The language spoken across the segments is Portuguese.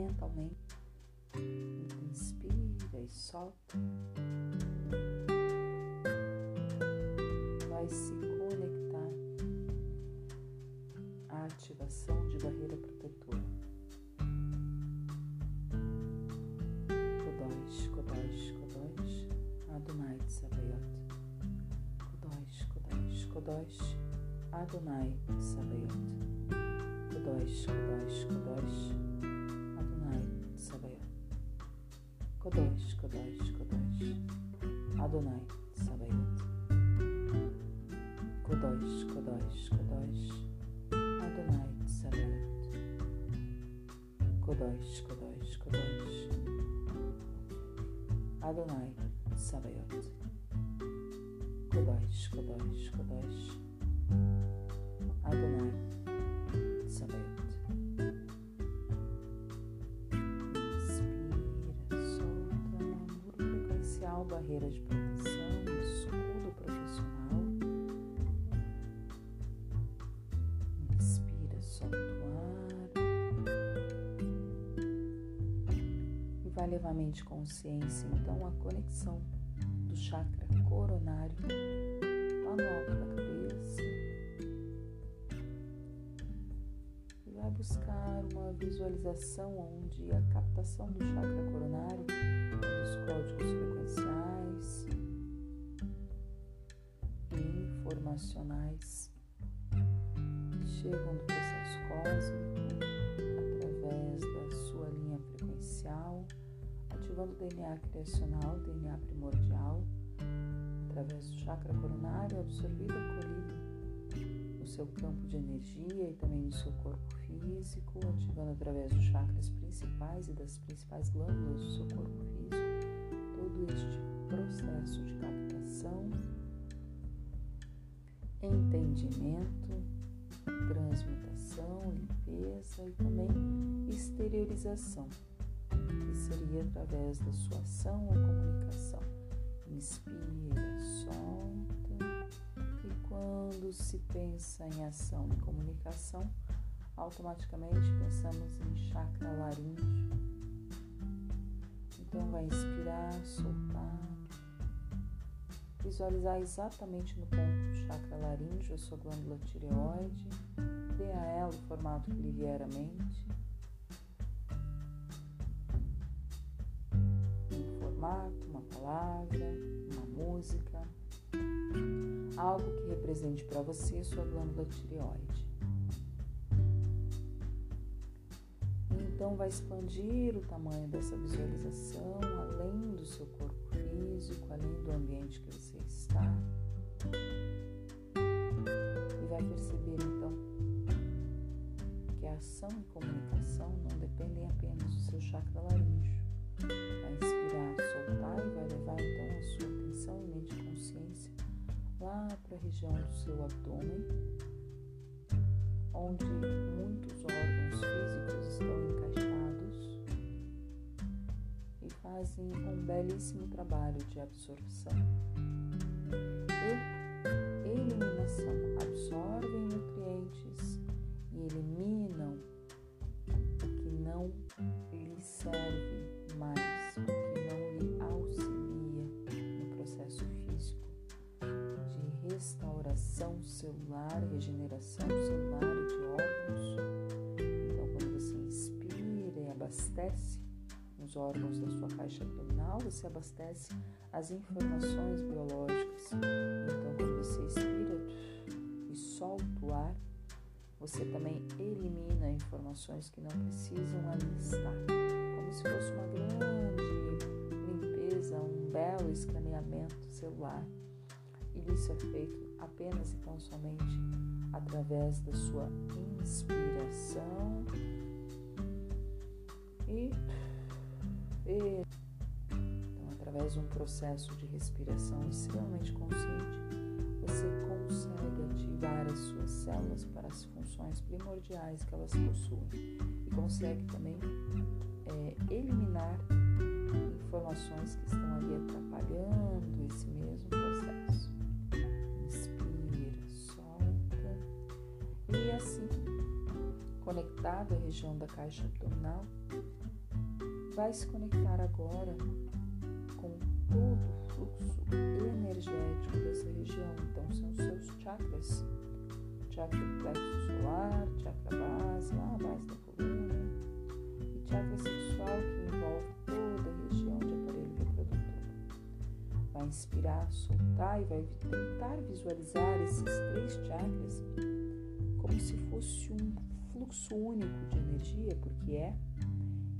mentalmente, inspira e solta. Vai se conectar à ativação de barreira protetora. Kodosh, Kodosh, Kodosh, Adonai Tsabayot. Kodosh, Kodosh, Kodosh, Adonai Tsabayot. Kodosh, Kodosh, Kodosh, Kodosh, Kodosh, Kodosh, Adonai Tsabayot. Kodosh, Kodosh, Kodosh, Adonai Tsabayot. Kodosh, Kodosh, Kodosh, Adonai Sabayot. Kodosh, Kodosh, Kodosh, Adonai barreira de proteção, escudo profissional. Inspira, solta o ar. E vai levar a mente consciência, então, à conexão do chakra coronário lá no alto da cabeça. E vai buscar uma visualização onde a captação do chakra coronário, dos códigos frequenciais e informacionais que chegam do processo cósmico através da sua linha frequencial ativando o DNA criacional, DNA primordial, através do chakra coronário, absorvido, acolhido no seu campo de energia e também no seu corpo físico, ativando através dos chakras principais e das principais glândulas do seu corpo físico, todo este processo de captação, entendimento, transmutação, limpeza e também exteriorização que seria através da sua ação ou comunicação. Inspira, solta, e quando se pensa em ação e comunicação, automaticamente pensamos em chakra laríngeo. Então vai inspirar, soltar, visualizar exatamente no ponto do chakra laríngeo a sua glândula tireoide, dê a ela o formato que lhe vier à mente. formato, uma palavra, uma música, algo que represente para você sua glândula tireoide. Então vai expandir o tamanho dessa visualização além do seu corpo físico, além do ambiente que você está. E vai perceber então que a ação e comunicação não dependem apenas do seu chakra laríngeo. Vai inspirar, soltar e vai levar então a sua atenção e mente consciência lá para a região do seu abdômen, onde muitos órgãos físicos estão fazem um belíssimo trabalho de absorção e eliminação. Absorvem nutrientes e eliminam o que não lhe serve mais, o que não lhe auxilia no processo físico de restauração celular, regeneração os órgãos da sua caixa abdominal, você abastece as informações biológicas. Então, quando você inspira e solta o ar, você também elimina informações que não precisam ali estar, como se fosse uma grande limpeza, um belo escaneamento celular. E isso é feito apenas e tão somente através da sua inspiração após um processo de respiração extremamente consciente, você consegue ativar as suas células para as funções primordiais que elas possuem e consegue também é, eliminar informações que estão ali atrapalhando esse mesmo processo. Inspira, solta e assim, conectado à região da caixa abdominal, vai se conectar agora fluxo energético dessa região. Então, são os seus chakras. Chakra plexo solar, chakra base, lá a base da coluna, e chakra sexual que envolve toda a região de aparelho reprodutor. Vai inspirar, soltar e vai tentar visualizar esses três chakras como se fosse um fluxo único de energia, porque é,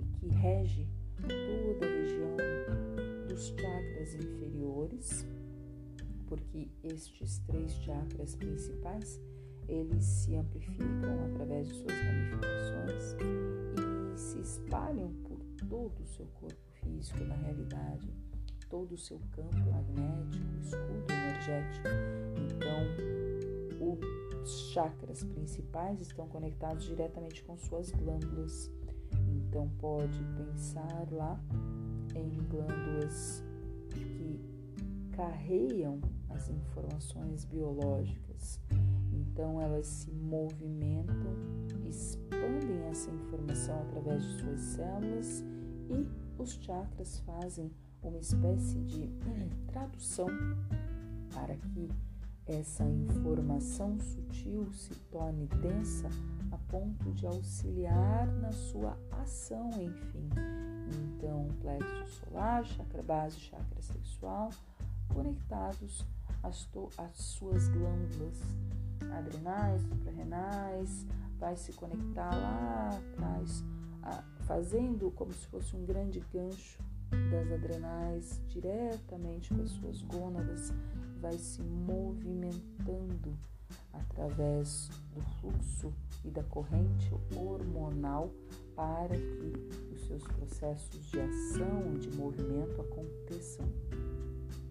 e que rege toda a região dos chakras inferiores, porque estes três chakras principais eles se amplificam através de suas ramificações e se espalham por todo o seu corpo físico na realidade, todo o seu campo magnético, escudo energético. Então, os chakras principais estão conectados diretamente com suas glândulas. Então, pode pensar lá em glândulas que carregam as informações biológicas. Então elas se movimentam, expandem essa informação através de suas células e os chakras fazem uma espécie de tradução para que essa informação sutil se torne densa a ponto de auxiliar na sua ação, enfim. Então, plexo solar, chakra base, chakra sexual, conectados às, às suas glândulas adrenais, suprarrenais, vai se conectar lá atrás, fazendo como se fosse um grande gancho das adrenais diretamente com as suas gônadas, vai se movimentando através do fluxo e da corrente hormonal para que os seus processos de ação, de movimento aconteçam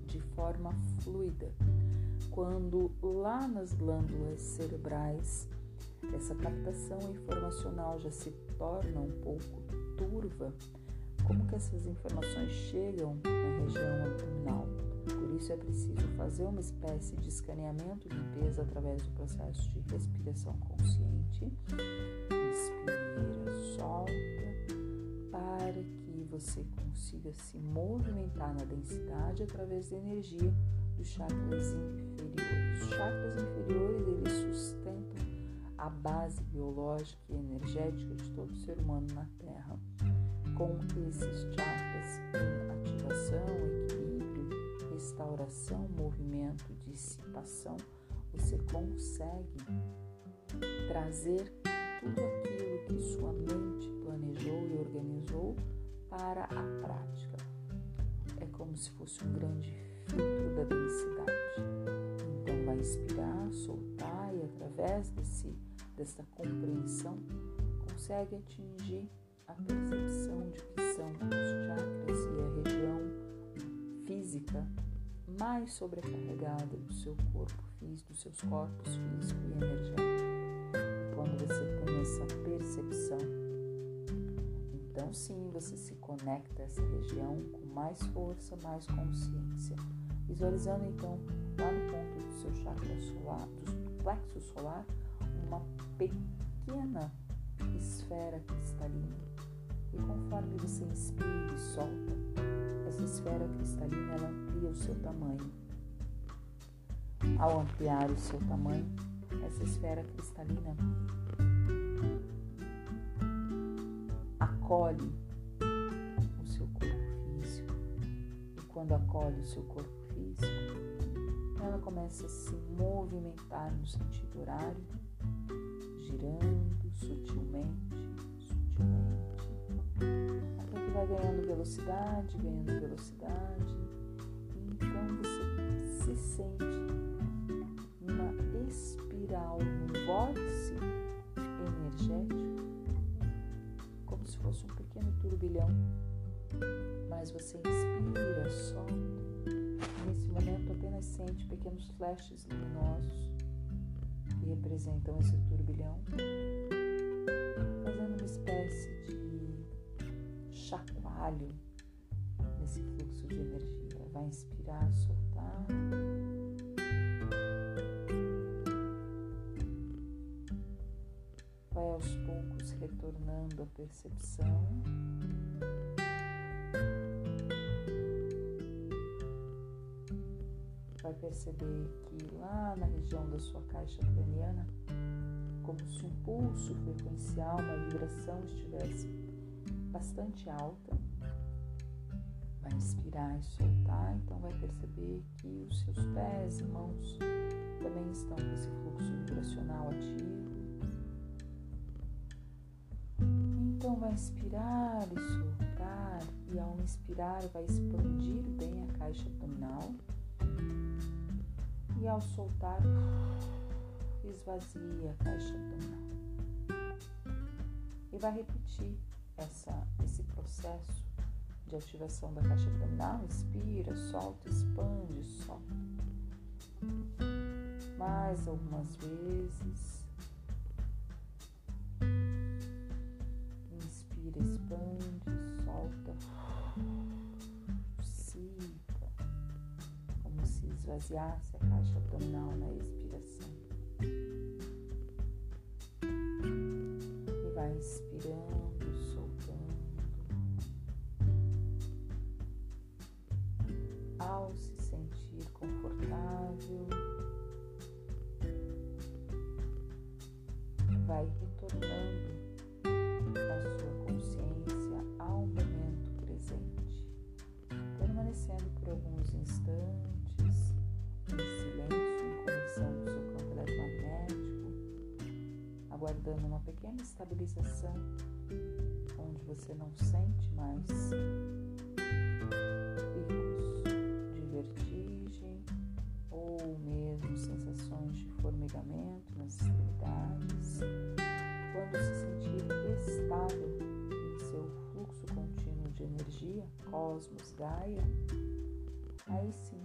de forma fluida. Quando lá nas glândulas cerebrais essa captação informacional já se torna um pouco turva, como que essas informações chegam na região abdominal? Por isso é preciso fazer uma espécie de escaneamento e limpeza através do processo de respiração consciente. Inspira, solta, para que você consiga se movimentar na densidade através da energia dos chakras inferiores. Os chakras inferiores eles sustentam a base biológica e energética de todo ser humano na Terra. Com esses chakras em ativação, equilíbrio, restauração, movimento, dissipação, você consegue trazer tudo aquilo que sua mente planejou e organizou para a prática. É como se fosse um grande filtro da densidade. Então vai inspirar, soltar e através desse, dessa compreensão consegue atingir a percepção de que são os chakras e a região física mais sobrecarregada do seu corpo físico, dos seus corpos físico e energético. Você tem essa percepção, então sim você se conecta a essa região com mais força, mais consciência. Visualizando então lá no ponto do seu chakra solar, do plexo solar, uma pequena esfera cristalina. E conforme você inspira e solta, essa esfera cristalina ela amplia o seu tamanho. Ao ampliar o seu tamanho, essa esfera cristalina acolhe o seu corpo físico. E quando acolhe o seu corpo físico, ela começa a se movimentar no sentido horário, girando sutilmente, sutilmente, até que vai ganhando velocidade, ganhando velocidade. E então você se sente espiral, num vórtice energético, como se fosse um pequeno turbilhão. Mas você inspira, solta Nesse momento, apenas sente pequenos flashes luminosos que representam esse turbilhão, fazendo uma espécie de chacoalho nesse fluxo de energia. Vai inspirar, soltar. Percepção. Vai perceber que lá na região da sua caixa craniana, como se um pulso frequencial, uma vibração estivesse bastante alta. Vai inspirar e soltar, então vai perceber que os seus pés e mãos também estão com esse fluxo vibracional ativo. Então vai inspirar e soltar, e ao inspirar vai expandir bem a caixa abdominal. E ao soltar, esvazia a caixa abdominal. E vai repetir essa, esse processo de ativação da caixa abdominal. Inspira, solta, expande, solta. Mais algumas vezes. Se esvaziasse a caixa abdominal na expiração. E vai inspirando, soltando. Ao se sentir confortável, vai aguardando uma pequena estabilização onde você não sente mais picos de vertigem ou mesmo sensações de formigamento nas extremidades. Quando se sentir estável em seu fluxo contínuo de energia, cosmos, Gaia, Aí sim,